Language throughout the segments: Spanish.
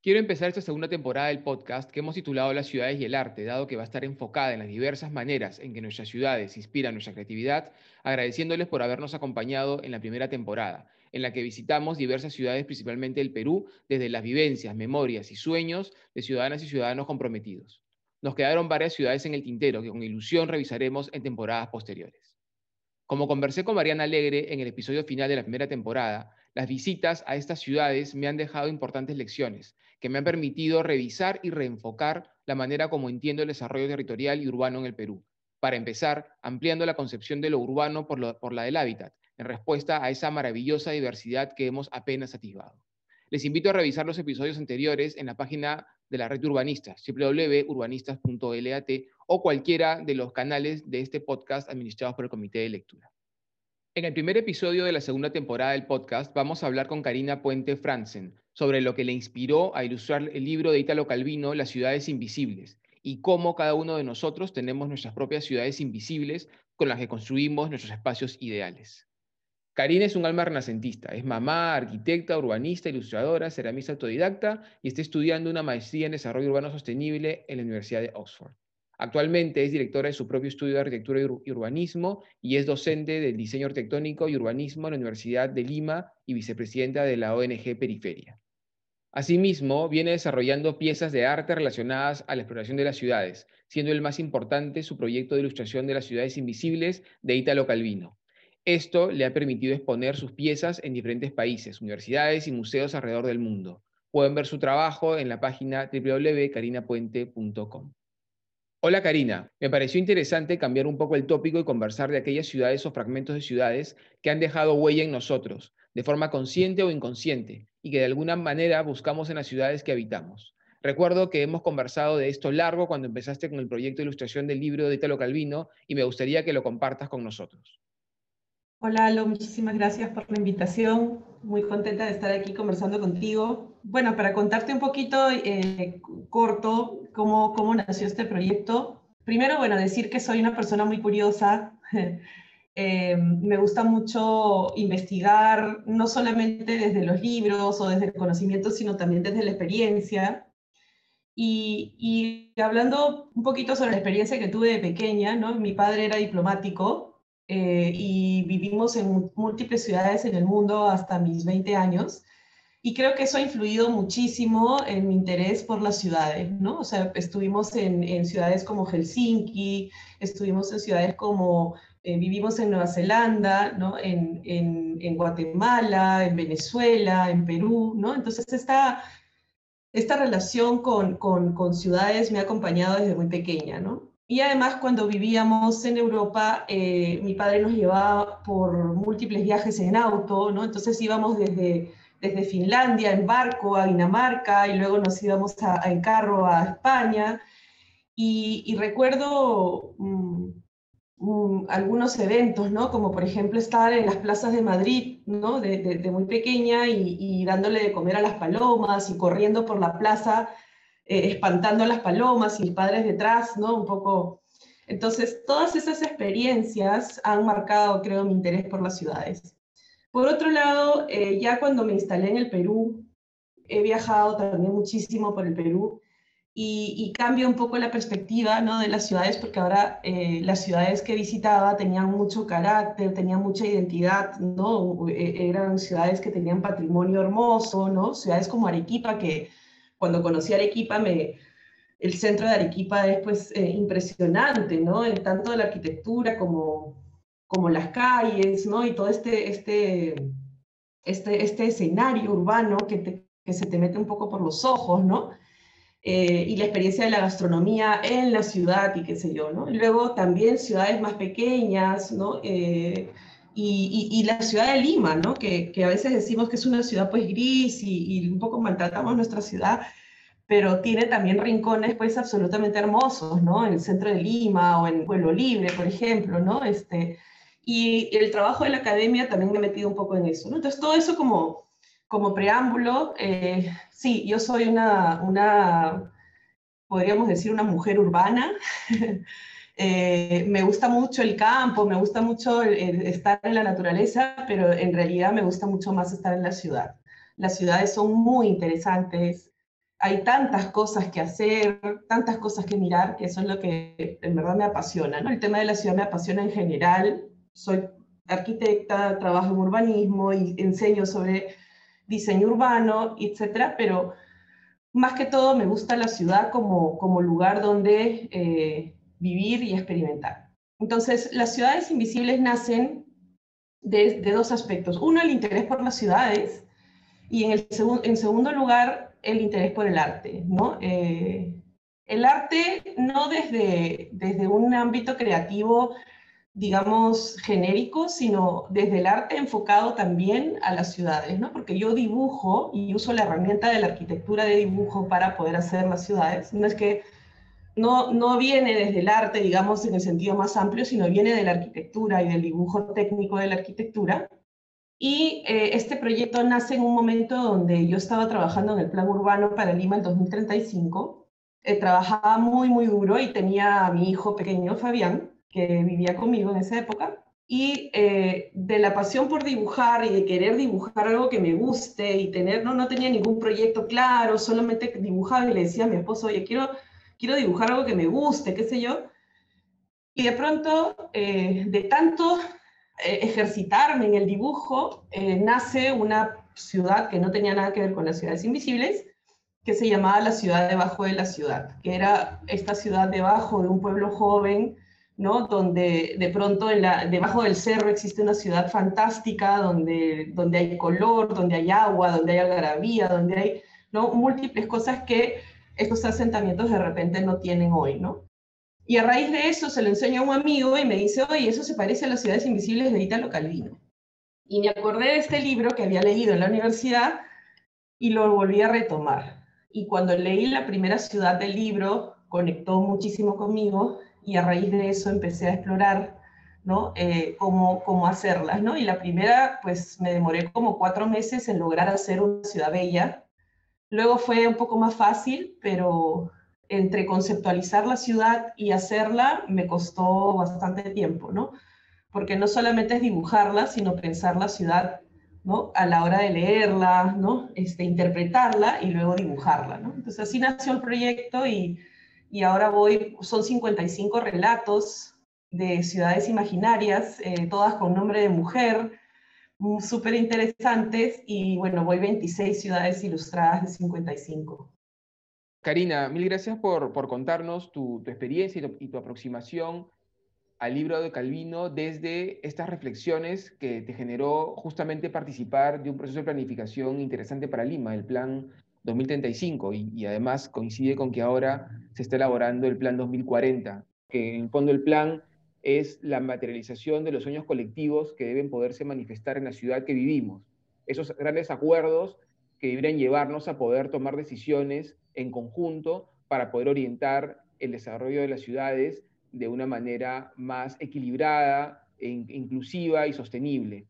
Quiero empezar esta segunda temporada del podcast que hemos titulado Las ciudades y el arte, dado que va a estar enfocada en las diversas maneras en que nuestras ciudades inspiran nuestra creatividad, agradeciéndoles por habernos acompañado en la primera temporada, en la que visitamos diversas ciudades principalmente del Perú, desde las vivencias, memorias y sueños de ciudadanas y ciudadanos comprometidos. Nos quedaron varias ciudades en el tintero que con ilusión revisaremos en temporadas posteriores. Como conversé con Mariana Alegre en el episodio final de la primera temporada, las visitas a estas ciudades me han dejado importantes lecciones que me han permitido revisar y reenfocar la manera como entiendo el desarrollo territorial y urbano en el Perú. Para empezar, ampliando la concepción de lo urbano por, la del hábitat, en respuesta a esa maravillosa diversidad que hemos apenas atisbado. Les invito a revisar los episodios anteriores en la página de la red de urbanistas, www.urbanistas.lat o cualquiera de los canales de este podcast administrados por el Comité de Lectura. En el primer episodio de la segunda temporada del podcast vamos a hablar con Karina Puente Franzen sobre lo que le inspiró a ilustrar el libro de Italo Calvino, Las ciudades invisibles, y cómo cada uno de nosotros tenemos nuestras propias ciudades invisibles con las que construimos nuestros espacios ideales. Karina es un alma renacentista, es mamá, arquitecta, urbanista, ilustradora, ceramista autodidacta y está estudiando una maestría en desarrollo urbano sostenible en la Universidad de Oxford. Actualmente es directora de su propio estudio de arquitectura y urbanismo y es docente del diseño arquitectónico y urbanismo en la Universidad de Lima y vicepresidenta de la ONG Periferia. Asimismo, viene desarrollando piezas de arte relacionadas a la exploración de las ciudades, siendo el más importante su proyecto de ilustración de las ciudades invisibles de Italo Calvino. Esto le ha permitido exponer sus piezas en diferentes países, universidades y museos alrededor del mundo. Pueden ver su trabajo en la página www.carinapuente.com. Hola Karina, me pareció interesante cambiar un poco el tópico y conversar de aquellas ciudades o fragmentos de ciudades que han dejado huella en nosotros, de forma consciente o inconsciente, y que de alguna manera buscamos en las ciudades que habitamos. Recuerdo que hemos conversado de esto largo cuando empezaste con el proyecto de ilustración del libro de Italo Calvino y me gustaría que lo compartas con nosotros. Hola, Alo, muchísimas gracias por la invitación. Muy contenta de estar aquí conversando contigo. Bueno, para contarte un poquito eh, corto cómo, cómo nació este proyecto. Primero, bueno, decir que soy una persona muy curiosa. Eh, me gusta mucho investigar, no solamente desde los libros o desde el conocimiento, sino también desde la experiencia. Y, y, hablando un poquito sobre la experiencia que tuve de pequeña, ¿no? mi padre era diplomático eh, y vivimos en múltiples ciudades en el mundo hasta mis 20 años. Y creo que eso ha influido muchísimo en mi interés por las ciudades, ¿no? O sea, estuvimos en, en ciudades como Helsinki, estuvimos en ciudades como, eh, vivimos en Nueva Zelanda, ¿no? En, en, en, Guatemala, en Venezuela, en Perú, ¿no? Entonces, esta, esta relación con, con, con ciudades me ha acompañado desde muy pequeña, ¿no? Y además cuando vivíamos en Europa, eh, mi padre nos llevaba por múltiples viajes en auto, ¿no? Entonces íbamos desde, desde Finlandia en barco a Dinamarca y luego nos íbamos a, en carro a España. Y, recuerdo mm, mm, algunos eventos, ¿no? Como por ejemplo estar en las plazas de Madrid, ¿no? De, de, muy pequeña y, y dándole de comer a las palomas y corriendo por la plaza eh, espantando a las palomas y mis padres detrás, ¿no? Un poco. Entonces, todas esas experiencias han marcado, creo, mi interés por las ciudades. Por otro lado, eh, ya cuando me instalé en el Perú, he viajado también muchísimo por el Perú y, y cambia un poco la perspectiva ¿no? de las ciudades porque ahora eh, las ciudades que visitaba tenían mucho carácter, tenían mucha identidad, ¿no? eran ciudades que tenían patrimonio hermoso, ¿no? ciudades como Arequipa que cuando conocí Arequipa, me, el centro de Arequipa es pues eh, impresionante, ¿no? En tanto la arquitectura como, como las calles, ¿no? Y todo este, este, este, este escenario urbano que, que se te mete un poco por los ojos, ¿no? Eh, y la experiencia de la gastronomía en la ciudad y qué sé yo, ¿no? luego también ciudades más pequeñas, ¿no? Eh, y, y, la ciudad de Lima, ¿no? Que, que, a veces decimos que es una ciudad pues gris y, y, un poco maltratamos nuestra ciudad, pero tiene también rincones pues absolutamente hermosos, ¿no? En el centro de Lima o en Pueblo Libre, por ejemplo, ¿no? Este, y el trabajo de la academia también me he metido un poco en eso, ¿no? Entonces todo eso como, como preámbulo, eh, sí, yo soy una, una, podríamos decir, una mujer urbana. Eh, me gusta mucho el campo, me gusta mucho estar en la naturaleza, pero en realidad me gusta mucho más estar en la ciudad. Las ciudades son muy interesantes, hay tantas cosas que hacer, tantas cosas que mirar, que eso es lo que en verdad me apasiona. ¿no? El tema de la ciudad me apasiona en general. Soy arquitecta, trabajo en urbanismo y enseño sobre diseño urbano, etcétera, pero más que todo me gusta la ciudad como, como lugar donde eh, vivir y experimentar. Entonces, las ciudades invisibles nacen de, dos aspectos. Uno, el interés por las ciudades y en, el segundo lugar, el interés por el arte, ¿no? Eh, el arte no desde, desde un ámbito creativo, digamos, genérico, sino desde el arte enfocado también a las ciudades, ¿no? Porque yo dibujo y uso la herramienta de la arquitectura de dibujo para poder hacer las ciudades. No es que no, no viene desde el arte, digamos, en el sentido más amplio, sino viene de la arquitectura y del dibujo técnico de la arquitectura. Y eh, este proyecto nace en un momento donde yo estaba trabajando en el plan urbano para Lima en 2035. Eh, trabajaba muy, muy duro y tenía a mi hijo pequeño, Fabián, que vivía conmigo en esa época. Y eh, de la pasión por dibujar y de querer dibujar algo que me guste y tener, no, no tenía ningún proyecto claro, solamente dibujaba y le decía a mi esposo, oye, quiero, quiero dibujar algo que me guste, qué sé yo. Y de pronto, de tanto eh, ejercitarme en el dibujo, eh, nace una ciudad que no tenía nada que ver con las ciudades invisibles, que se llamaba la ciudad debajo de la ciudad, que era esta ciudad debajo de un pueblo joven, ¿no? Donde de pronto en la, debajo del cerro existe una ciudad fantástica, donde, donde hay color, donde hay agua, donde hay algarabía, donde hay ¿no? múltiples cosas que estos asentamientos de repente no tienen hoy, ¿no? Y a raíz de eso se lo enseño a un amigo y me dice, oye, eso se parece a las ciudades invisibles de Italo Calvino. Y me acordé de este libro que había leído en la universidad y lo volví a retomar. Y cuando leí la primera ciudad del libro, conectó muchísimo conmigo y a raíz de eso empecé a explorar ¿no? Eh, cómo, cómo hacerlas. ¿no? Y la primera, pues me demoré como cuatro meses en lograr hacer una ciudad bella. Luego fue un poco más fácil, pero entre conceptualizar la ciudad y hacerla me costó bastante tiempo, ¿no? Porque no solamente es dibujarla, sino pensar la ciudad, ¿no? A la hora de leerla, ¿no? Este, interpretarla y luego dibujarla, ¿no? Entonces así nació el proyecto y, y ahora voy, son 55 relatos de ciudades imaginarias, eh, todas con nombre de mujer, súper interesantes y bueno, voy 26 ciudades ilustradas de 55. Karina, mil gracias por, contarnos tu, experiencia y tu, aproximación al libro de Calvino desde estas reflexiones que te generó justamente participar de un proceso de planificación interesante para Lima, el Plan 2035, y, y además coincide con que ahora se está elaborando el Plan 2040, que en el fondo el plan es la materialización de los sueños colectivos que deben poderse manifestar en la ciudad que vivimos. Esos grandes acuerdos que deberían llevarnos a poder tomar decisiones en conjunto para poder orientar el desarrollo de las ciudades de una manera más equilibrada, e inclusiva y sostenible.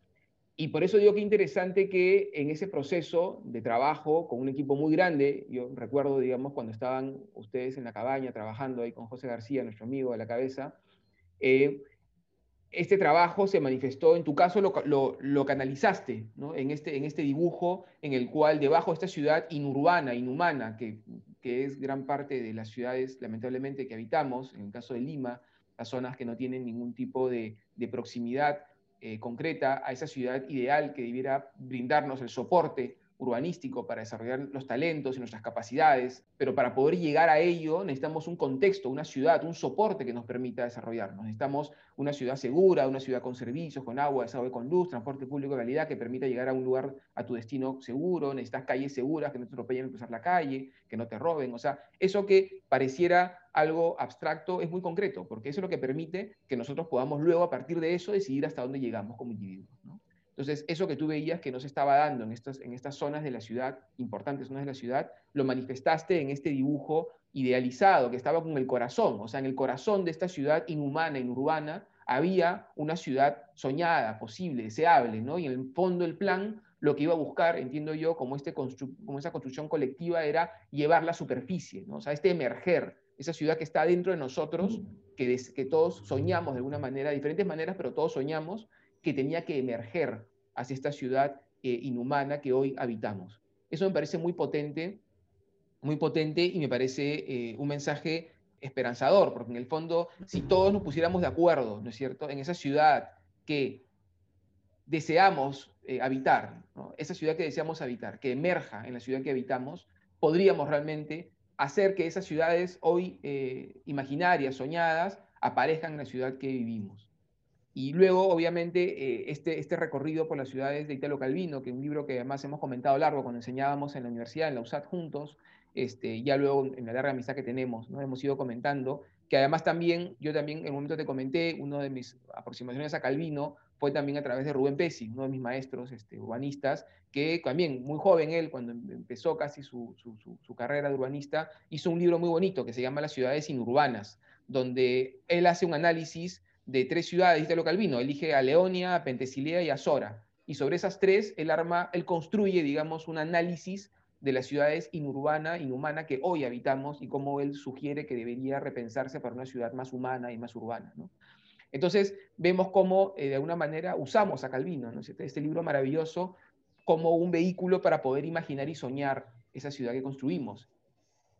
Y por eso digo que interesante que en ese proceso de trabajo con un equipo muy grande, yo recuerdo, digamos, cuando estaban ustedes en la cabaña trabajando ahí con José García, nuestro amigo de la cabeza, eh, este trabajo se manifestó, en tu caso lo, canalizaste en, este, en este dibujo en el cual debajo de esta ciudad inurbana, inhumana, que, que es gran parte de las ciudades lamentablemente que habitamos, en el caso de Lima, las zonas que no tienen ningún tipo de, proximidad eh, concreta a esa ciudad ideal que debiera brindarnos el soporte urbanístico para desarrollar los talentos y nuestras capacidades, pero para poder llegar a ello necesitamos un contexto, una ciudad, un soporte que nos permita desarrollarnos. Necesitamos una ciudad segura, una ciudad con servicios, con agua, desagüe con luz, transporte público de calidad que permita llegar a un lugar, a tu destino seguro, necesitas calles seguras, que no te atropellen al cruzar la calle, que no te roben, o sea, eso que pareciera algo abstracto es muy concreto, porque eso es lo que permite que nosotros podamos luego a partir de eso decidir hasta dónde llegamos como individuos. Entonces, eso que tú veías que no se estaba dando en estas, en estas zonas de la ciudad, importantes zonas de la ciudad, lo manifestaste en este dibujo idealizado que estaba con el corazón, o sea, en el corazón de esta ciudad inhumana, inurbana, había una ciudad soñada, posible, deseable, ¿no? Y en el fondo el plan lo que iba a buscar, entiendo yo, como, este como esa construcción colectiva era llevar la superficie, ¿no? O sea, este emerger, esa ciudad que está dentro de nosotros, que, que todos soñamos de alguna manera, de diferentes maneras, pero todos soñamos, que tenía que emerger hacia esta ciudad eh, inhumana que hoy habitamos. Eso me parece muy potente, muy potente y me parece eh, un mensaje esperanzador, porque en el fondo, si todos nos pusiéramos de acuerdo, ¿no es cierto?, en esa ciudad que deseamos eh, habitar, esa ciudad que deseamos habitar, que emerja en la ciudad que habitamos, podríamos realmente hacer que esas ciudades hoy imaginarias, soñadas, aparezcan en la ciudad que vivimos. Y luego, obviamente, eh, este, este recorrido por las ciudades de Italo Calvino, que es un libro que además hemos comentado largo cuando enseñábamos en la universidad, en la USAT juntos, este, ya luego en la larga amistad que tenemos, ¿no? hemos ido comentando, que además también, yo también en un momento te comenté, uno de mis aproximaciones a Calvino fue también a través de Rubén Pesci, uno de mis maestros este, urbanistas, que también muy joven él, cuando em, empezó casi su, su, su, carrera de urbanista, hizo un libro muy bonito que se llama Las ciudades inurbanas, donde él hace un análisis de tres ciudades de Italo Calvino, elige a Leonia, a Pentesilea y a Sora. Y sobre esas tres, él, arma, él construye, digamos, un análisis de las ciudades inurbana, inhumana que hoy habitamos y cómo él sugiere que debería repensarse para una ciudad más humana y más urbana. Entonces, vemos cómo, eh, de alguna manera, usamos a Calvino, ¿no? este, este libro maravilloso, como un vehículo para poder imaginar y soñar esa ciudad que construimos.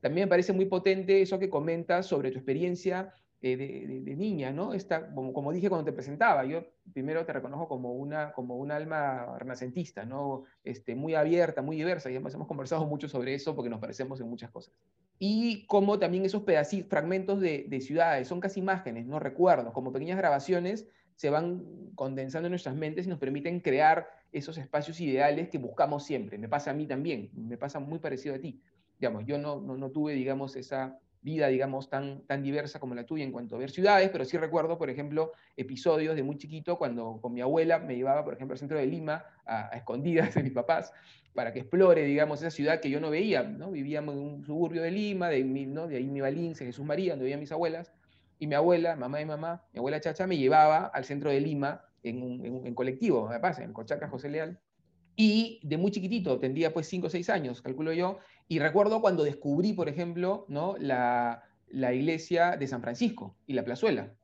También me parece muy potente eso que comentas sobre tu experiencia eh, de, niña, ¿no? Esta, como, como, dije cuando te presentaba, yo primero te reconozco como una, como un alma renacentista, ¿no? Este, muy abierta, muy diversa, y además hemos conversado mucho sobre eso porque nos parecemos en muchas cosas. Y como también esos pedacitos, fragmentos de, de ciudades, son casi imágenes, no recuerdos, como pequeñas grabaciones, se van condensando en nuestras mentes y nos permiten crear esos espacios ideales que buscamos siempre. Me pasa a mí también, me pasa muy parecido a ti. Digamos, yo no, no, no tuve, digamos, esa vida, digamos, tan, tan diversa como la tuya en cuanto a ver ciudades, pero sí recuerdo, por ejemplo, episodios de muy chiquito cuando con mi abuela me llevaba, por ejemplo, al centro de Lima, a, escondidas de mis papás, para que explore, digamos, esa ciudad que yo no veía, ¿no? Vivíamos en un suburbio de Lima, de, ¿no? de ahí mi Balín, Jesús María, donde vivían mis abuelas, y mi abuela, mamá y mamá, mi abuela Chacha, me llevaba al centro de Lima en, un, en, colectivo, me pasa, en Cochaca José Leal, y de muy chiquitito, tendría pues 5 o 6 años, calculo yo, y recuerdo cuando descubrí, por ejemplo, ¿no? la, la iglesia de San Francisco y la plazuela,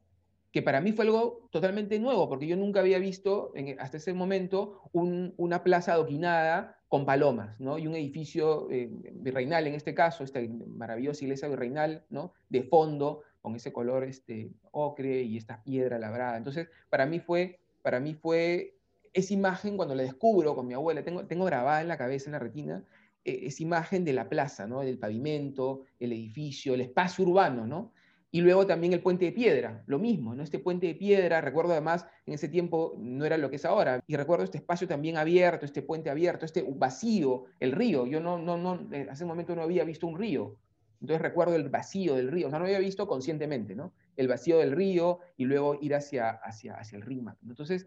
que para mí fue algo totalmente nuevo, porque yo nunca había visto en, hasta ese momento una plaza adoquinada con palomas, ¿no? Y un edificio eh, virreinal, en este caso, esta maravillosa iglesia virreinal, ¿no? De fondo, con ese color este, ocre y esta piedra labrada. Entonces, para mí fue, para mí fue esa imagen cuando la descubro con mi abuela, tengo, tengo grabada en la cabeza, en la retina, e, esa imagen de la plaza, ¿no? del pavimento, el edificio, el espacio urbano, ¿no? Y luego también el puente de piedra, lo mismo, ¿no? Este puente de piedra, recuerdo además, en ese tiempo no era lo que es ahora, y recuerdo este espacio también abierto, este puente abierto, este vacío, el río, yo no, no, no, eh, hace un momento no había visto un río, entonces recuerdo el vacío del río, o sea, no había visto conscientemente, ¿no? El vacío del río y luego ir hacia, hacia, hacia el Rímac. Entonces,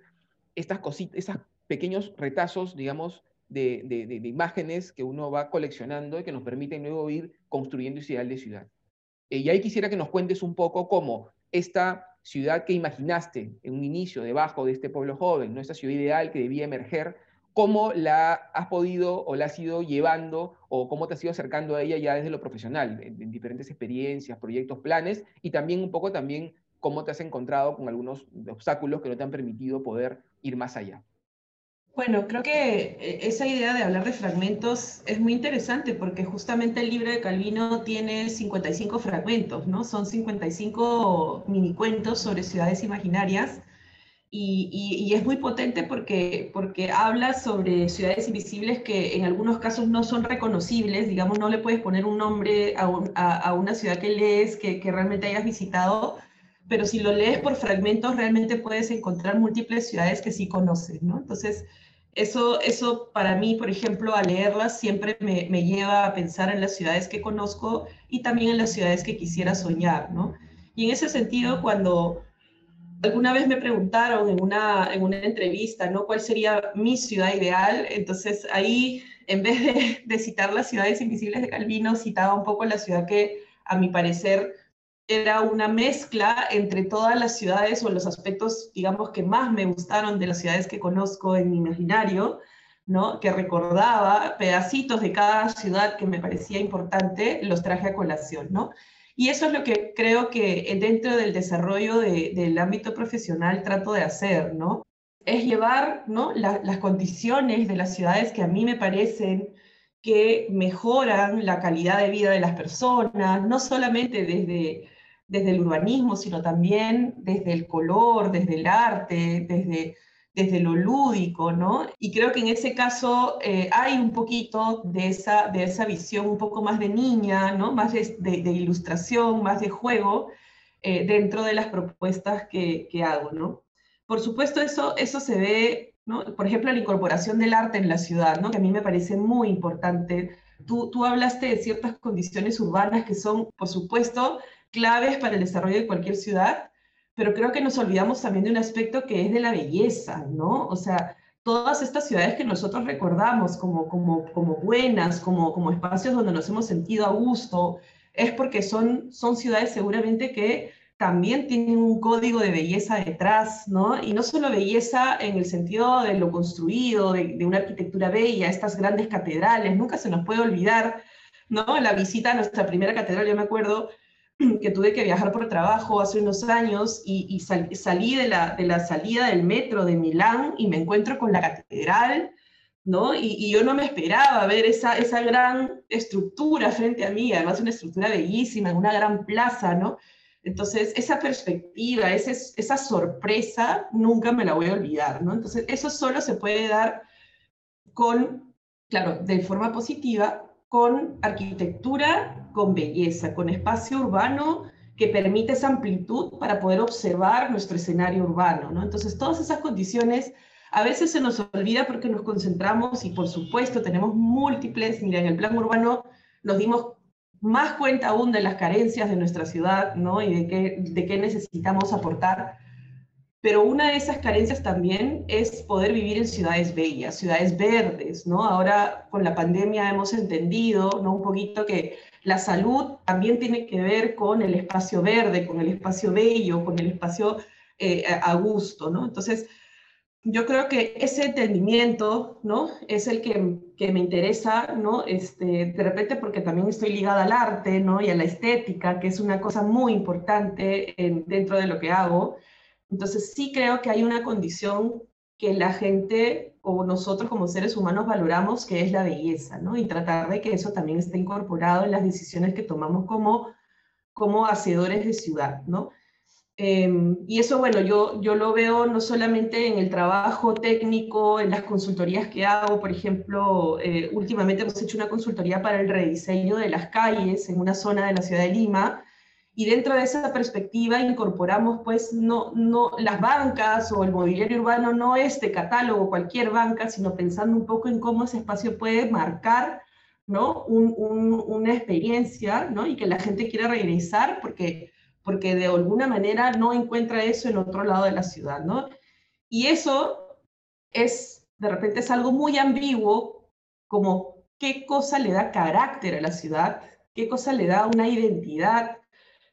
estas cositas, esos pequeños retazos, digamos, de, imágenes que uno va coleccionando y que nos permiten luego ir construyendo ese ideal de ciudad. Eh, y ahí quisiera que nos cuentes un poco cómo esta ciudad que imaginaste en un inicio debajo de este pueblo joven, ¿no? esta ciudad ideal que debía emerger, cómo la has podido o la has ido llevando o cómo te has ido acercando a ella ya desde lo profesional, en, diferentes experiencias, proyectos, planes, y también un poco también cómo te has encontrado con algunos obstáculos que no te han permitido poder ir más allá. Bueno, creo que eh, esa idea de hablar de fragmentos es muy interesante porque justamente el libro de Calvino tiene 55 fragmentos, ¿no? Son 55 minicuentos sobre ciudades imaginarias y, es muy potente porque, porque habla sobre ciudades invisibles que en algunos casos no son reconocibles, digamos, no le puedes poner un nombre a, una ciudad que lees, que, que realmente hayas visitado, pero si lo lees por fragmentos realmente puedes encontrar múltiples ciudades que sí conoces, ¿no? Entonces, eso, eso para mí, por ejemplo, al leerlas siempre me, me, lleva a pensar en las ciudades que conozco y también en las ciudades que quisiera soñar, ¿no? Y en ese sentido, cuando, alguna vez me preguntaron en una, en una entrevista, ¿no? ¿Cuál sería mi ciudad ideal? Entonces ahí, en vez de, de citar las ciudades invisibles de Calvino, citaba un poco la ciudad que, a mi parecer, era una mezcla entre todas las ciudades o los aspectos, digamos, que más me gustaron de las ciudades que conozco en mi imaginario, ¿no? que recordaba pedacitos de cada ciudad que me parecía importante, los traje a colación. ¿no? Y eso es lo que creo que dentro del desarrollo del ámbito profesional trato de hacer, ¿no? Es llevar ¿no? las condiciones de las ciudades que a mí me parecen que mejoran la calidad de vida de las personas, no solamente desde, desde el urbanismo, sino también desde el color, desde el arte, desde desde lo lúdico, ¿no? Y creo que en ese caso eh, hay un poquito de esa, de esa visión un poco más de niña, ¿no? Más de, de, ilustración, más de juego eh, dentro de las propuestas que, que, hago, ¿no? Por supuesto, eso, eso se ve, ¿no? Por ejemplo, la incorporación del arte en la ciudad, ¿no? Que a mí me parece muy importante. Tú, tú hablaste de ciertas condiciones urbanas que son, por supuesto, claves para el desarrollo de cualquier ciudad, pero creo que nos olvidamos también de un aspecto que es de la belleza, ¿no? O sea, todas estas ciudades que nosotros recordamos como, como, como buenas, como, como espacios donde nos hemos sentido a gusto, es porque son, son ciudades seguramente que también tienen un código de belleza detrás, ¿no? Y no solo belleza en el sentido de lo construido, de, de una arquitectura bella, estas grandes catedrales, nunca se nos puede olvidar, ¿no? La visita a nuestra primera catedral, yo me acuerdo, que tuve que viajar por trabajo hace unos años y, salí de la, de la salida del metro de Milán y me encuentro con la catedral, ¿no? Y, yo no me esperaba ver esa, esa gran estructura frente a mí, además una estructura bellísima, una gran plaza, ¿no? Entonces, esa perspectiva, esa, esa sorpresa, nunca me la voy a olvidar, ¿no? Entonces, eso solo se puede dar con, claro, de forma positiva, con arquitectura, con belleza, con espacio urbano que permite esa amplitud para poder observar nuestro escenario urbano. ¿no? Entonces, todas esas condiciones a veces se nos olvida porque nos concentramos y por supuesto tenemos múltiples, mira, en el plan urbano nos dimos más cuenta aún de las carencias de nuestra ciudad ¿no? y de qué, de qué necesitamos aportar pero una de esas carencias también es poder vivir en ciudades bellas, ciudades verdes, ¿no? Ahora con la pandemia hemos entendido, ¿no? Un poquito que la salud también tiene que ver con el espacio verde, con el espacio bello, con el espacio eh, a gusto, ¿no? Entonces, yo creo que ese entendimiento, ¿no? Es el que, que, me interesa, ¿no? Este, de repente porque también estoy ligada al arte, ¿no? Y a la estética, que es una cosa muy importante dentro de lo que hago. Entonces sí creo que hay una condición que la gente o nosotros como seres humanos valoramos, que es la belleza, ¿no? Y tratar de que eso también esté incorporado en las decisiones que tomamos como, como hacedores de ciudad, ¿no? Em, y eso, bueno, yo, yo lo veo no solamente en el trabajo técnico, en las consultorías que hago, por ejemplo, eh, últimamente hemos hecho una consultoría para el rediseño de las calles en una zona de la ciudad de Lima, y dentro de esa perspectiva incorporamos pues no, no las bancas o el mobiliario urbano no es de catálogo cualquier banca, sino pensando un poco en cómo ese espacio puede marcar ¿no? una experiencia ¿no? y que la gente quiera regresar porque, porque de alguna manera no encuentra eso en otro lado de la ciudad. ¿no? Y eso es, de repente es algo muy ambiguo, como qué cosa le da carácter a la ciudad, qué cosa le da una identidad,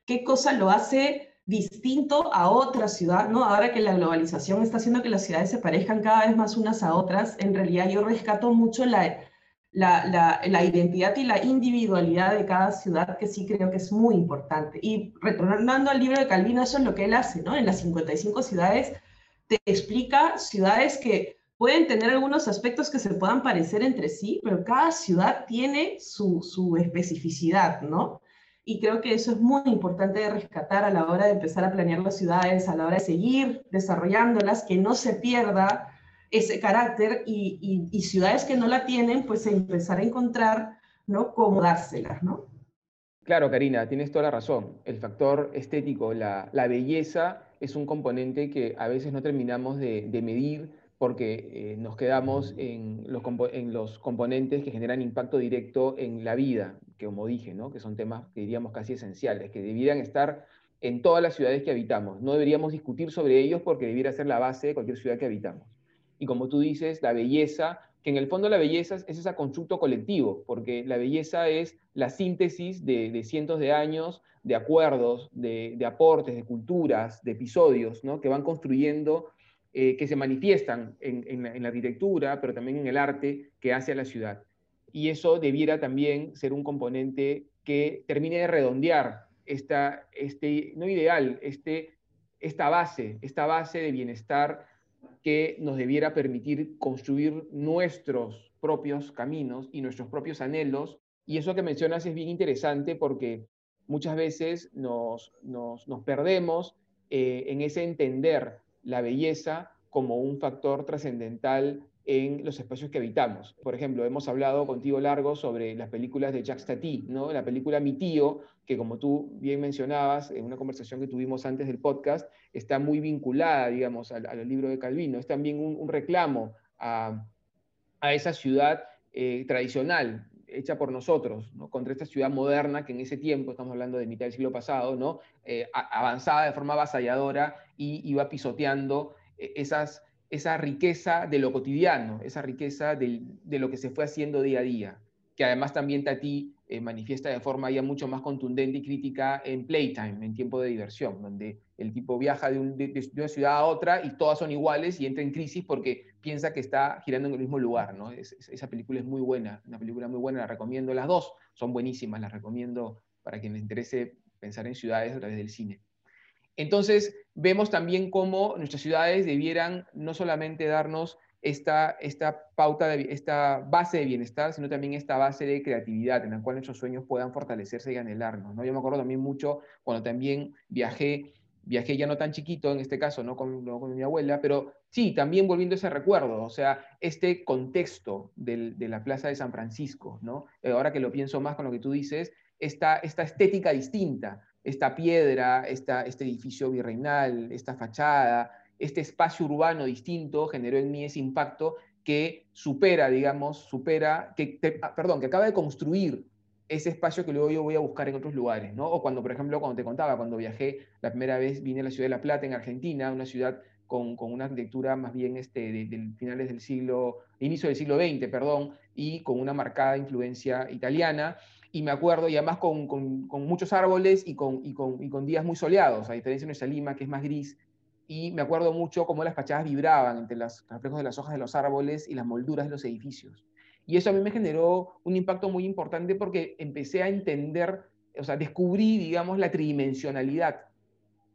qué cosa lo hace distinto a otra ciudad, ¿no? Ahora que la globalización está haciendo que las ciudades se parezcan cada vez más unas a otras, en realidad yo rescato mucho la, la, la, identidad y la individualidad de cada ciudad, que sí creo que es muy importante. Y retornando al libro de Calvino, eso es lo que él hace, ¿no? En las 55 ciudades te explica ciudades que pueden tener algunos aspectos que se puedan parecer entre sí, pero cada ciudad tiene su, su especificidad, ¿no? Y creo que eso es muy importante de rescatar a la hora de empezar a planear las ciudades, a la hora de seguir desarrollándolas, que no se pierda ese carácter y, y, ciudades que no la tienen, pues empezar a encontrar, ¿no? Cómo dárselas, ¿no? Claro, Karina, tienes toda la razón. El factor estético, la, la belleza, es un componente que a veces no terminamos de, de medir porque eh, nos quedamos en los, en los, componentes que generan impacto directo en la vida, que como dije, ¿no? que son temas que diríamos casi esenciales, que debieran estar en todas las ciudades que habitamos. No deberíamos discutir sobre ellos porque debiera ser la base de cualquier ciudad que habitamos. Y como tú dices, la belleza, que en el fondo la belleza es ese constructo colectivo, porque la belleza es la síntesis de, cientos de años de acuerdos, de, aportes, de culturas, de episodios, ¿no? que van construyendo, eh, que se manifiestan en, la, arquitectura, pero también en el arte que hace a la ciudad. Y eso debiera también ser un componente que termine de redondear esta, este, no ideal, este, esta base, esta base de bienestar que nos debiera permitir construir nuestros propios caminos y nuestros propios anhelos. Y eso que mencionas es bien interesante porque muchas veces nos, nos, perdemos eh, en ese entender la belleza como un factor trascendental en los espacios que habitamos. Por ejemplo, hemos hablado contigo largo sobre las películas de Jacques Tati, ¿no? La película Mi tío, que como tú bien mencionabas en una conversación que tuvimos antes del podcast, está muy vinculada, digamos, al, libro de Calvino. Es también un, reclamo a, esa ciudad eh, tradicional, hecha por nosotros, ¿no? contra esta ciudad moderna que en ese tiempo, estamos hablando de mitad del siglo pasado, ¿no? Eh, avanzaba de forma avasalladora y iba pisoteando eh, esas esa riqueza de lo cotidiano, esa riqueza de lo que se fue haciendo día a día, que además también Tati eh, manifiesta de forma ya mucho más contundente y crítica en Playtime, en tiempo de diversión, donde el tipo viaja de, una ciudad a otra y todas son iguales y entra en crisis porque piensa que está girando en el mismo lugar. ¿no? esa película es muy buena, una película muy buena, la recomiendo. Las dos son buenísimas, las recomiendo para quien les interese pensar en ciudades a través del cine. Entonces, vemos también cómo nuestras ciudades debieran no solamente darnos esta, esta pauta, de, esta base de bienestar, sino también esta base de creatividad en la cual nuestros sueños puedan fortalecerse y anhelarnos. ¿no? Yo me acuerdo también mucho cuando también viajé, viajé ya no tan chiquito, en este caso, no con, mi abuela, pero sí, también volviendo a ese recuerdo, o sea, este contexto de la Plaza de San Francisco, ¿no? Ahora que lo pienso más con lo que tú dices, esta, esta estética distinta, esta piedra, esta, este edificio virreinal, esta fachada, este espacio urbano distinto generó en mí ese impacto que supera, digamos, supera, que, ah, perdón, que acaba de construir ese espacio que luego yo voy a buscar en otros lugares, ¿no? O cuando, por ejemplo, cuando te contaba, cuando viajé la primera vez, vine a la ciudad de La Plata, en Argentina, una ciudad con, una arquitectura más bien este, de, finales del siglo, inicio del siglo XX, perdón, y con una marcada influencia italiana, y me acuerdo, y además con, con, muchos árboles y y, y con, días muy soleados, a diferencia de nuestra Lima, que es más gris, y me acuerdo mucho cómo las fachadas vibraban entre los reflejos de las hojas de los árboles y las molduras de los edificios. Y eso a mí me generó un impacto muy importante porque empecé a entender, o sea, descubrí, digamos, la tridimensionalidad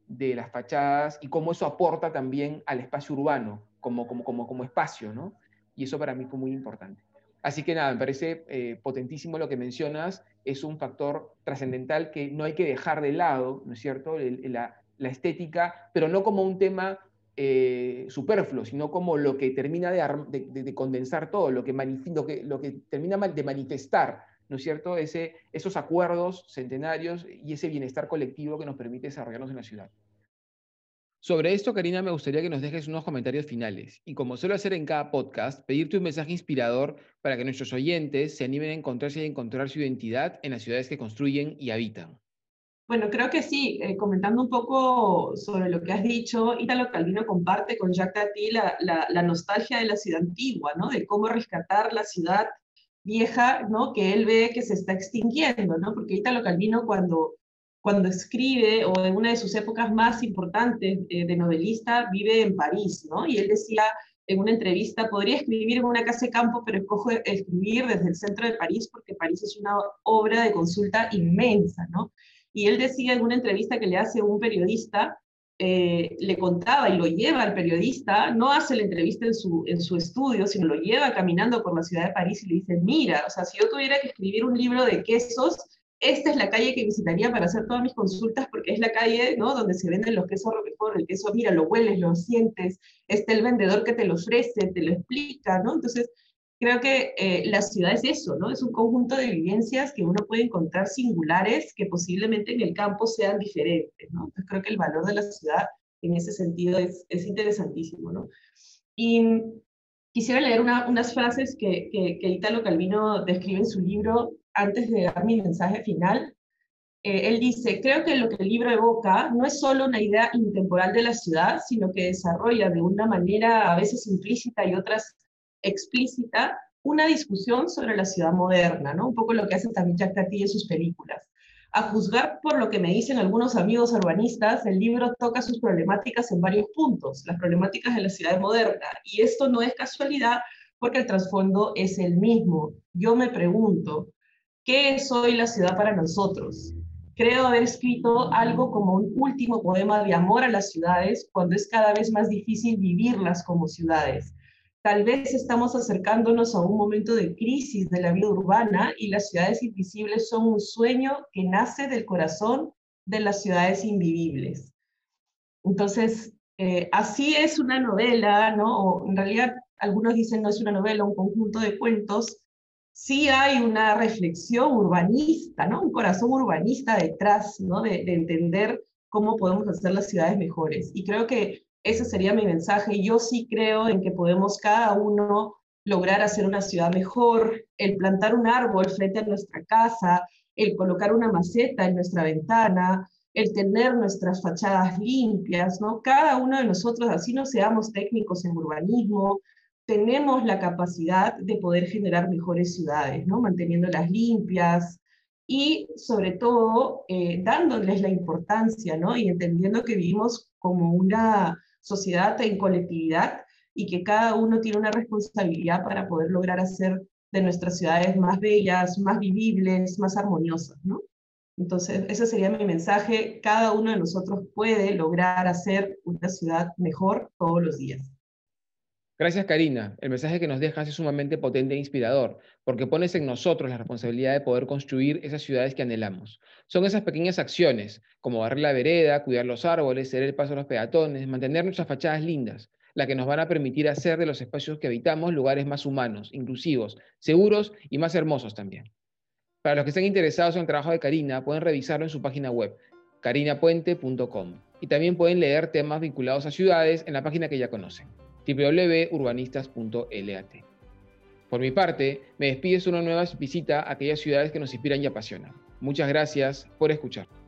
de las fachadas y cómo eso aporta también al espacio urbano como, como, como, como espacio, ¿no? Y eso para mí fue muy importante. Así que nada, me parece eh, potentísimo lo que mencionas, es un factor trascendental que no hay que dejar de lado, ¿no es cierto? la, estética, pero no como un tema eh, superfluo, sino como lo que termina de, condensar todo, lo que, lo que, lo que termina de manifestar, ¿no es cierto? Ese, esos acuerdos centenarios y ese bienestar colectivo que nos permite desarrollarnos en la ciudad. Sobre esto, Karina, me gustaría que nos dejes unos comentarios finales y, como suelo hacer en cada podcast, pedirte un mensaje inspirador para que nuestros oyentes se animen a encontrarse y a encontrar su identidad en las ciudades que construyen y habitan. Bueno, creo que sí, eh, comentando un poco sobre lo que has dicho, Italo Calvino comparte con Jacques Tati la, la, nostalgia de la ciudad antigua, ¿no? De cómo rescatar la ciudad vieja, ¿no? Que él ve que se está extinguiendo, ¿no? Porque Italo Calvino cuando cuando escribe o en una de sus épocas más importantes eh, de novelista, vive en París, ¿no? Y él decía en una entrevista, podría escribir en una casa de campo, pero escojo escribir desde el centro de París porque París es una obra de consulta inmensa, ¿no? Y él decía en una entrevista que le hace un periodista, eh, le contaba y lo lleva al periodista, no hace la entrevista en su, en su estudio, sino lo lleva caminando por la ciudad de París y le dice, mira, o sea, si yo tuviera que escribir un libro de quesos, esta es la calle que visitaría para hacer todas mis consultas porque es la calle ¿no? donde se venden los quesos Roquefort, el queso, mira, lo hueles, lo sientes, está el vendedor que te lo ofrece, te lo explica, ¿no? Entonces, creo que eh, la ciudad es eso, ¿no? Es un conjunto de vivencias que uno puede encontrar singulares que posiblemente en el campo sean diferentes, ¿no? Creo que el valor de la ciudad en ese sentido es, es interesantísimo, ¿no? Y quisiera leer unas frases que, que, que Italo Calvino describe en su libro antes de dar mi mensaje final, eh, él dice, creo que lo que el libro evoca no es solo una idea intemporal de la ciudad, sino que desarrolla de una manera a veces implícita y otras explícita una discusión sobre la ciudad moderna, ¿no? Un poco lo que hace también Jack Tati en sus películas. A juzgar por lo que me dicen algunos amigos urbanistas, el libro toca sus problemáticas en varios puntos, las problemáticas de la ciudad moderna. Y esto no es casualidad porque el trasfondo es el mismo. Yo me pregunto, ¿qué es hoy la ciudad para nosotros? creo haber escrito algo como un último poema de amor a las ciudades cuando es cada vez más difícil vivirlas como ciudades. Tal vez estamos acercándonos a un momento de crisis de la vida urbana y las ciudades invisibles son un sueño que nace del corazón de las ciudades invivibles. Entonces, eh, así es una novela, ¿no? O en realidad algunos dicen no es una novela, un conjunto de cuentos sí hay una reflexión urbanista, ¿no? Un corazón urbanista detrás, ¿no? De, entender cómo podemos hacer las ciudades mejores. Y creo que ese sería mi mensaje. Yo sí creo en que podemos cada uno lograr hacer una ciudad mejor, el plantar un árbol frente a nuestra casa, el colocar una maceta en nuestra ventana, el tener nuestras fachadas limpias, ¿no? Cada uno de nosotros, así no seamos técnicos en urbanismo, tenemos la capacidad de poder generar mejores ciudades, ¿no? manteniéndolas limpias y sobre todo eh, dándoles la importancia ¿no? y entendiendo que vivimos como una sociedad en colectividad y que cada uno tiene una responsabilidad para poder lograr hacer de nuestras ciudades más bellas, más vivibles, más armoniosas. ¿no? Entonces, ese sería mi mensaje. Cada uno de nosotros puede lograr hacer una ciudad mejor todos los días. Gracias, Karina. El mensaje que nos dejas es sumamente potente e inspirador, porque pones en nosotros la responsabilidad de poder construir esas ciudades que anhelamos. Son esas pequeñas acciones, como barrer la vereda, cuidar los árboles, ceder el paso a los peatones, mantener nuestras fachadas lindas, las que nos van a permitir hacer de los espacios que habitamos lugares más humanos, inclusivos, seguros y más hermosos también. Para los que estén interesados en el trabajo de Karina, pueden revisarlo en su página web, carinapuente.com. Y también pueden leer temas vinculados a ciudades en la página que ya conocen www.urbanistas.lat. Por mi parte, me despides una nueva visita a aquellas ciudades que nos inspiran y apasionan. Muchas gracias por escuchar.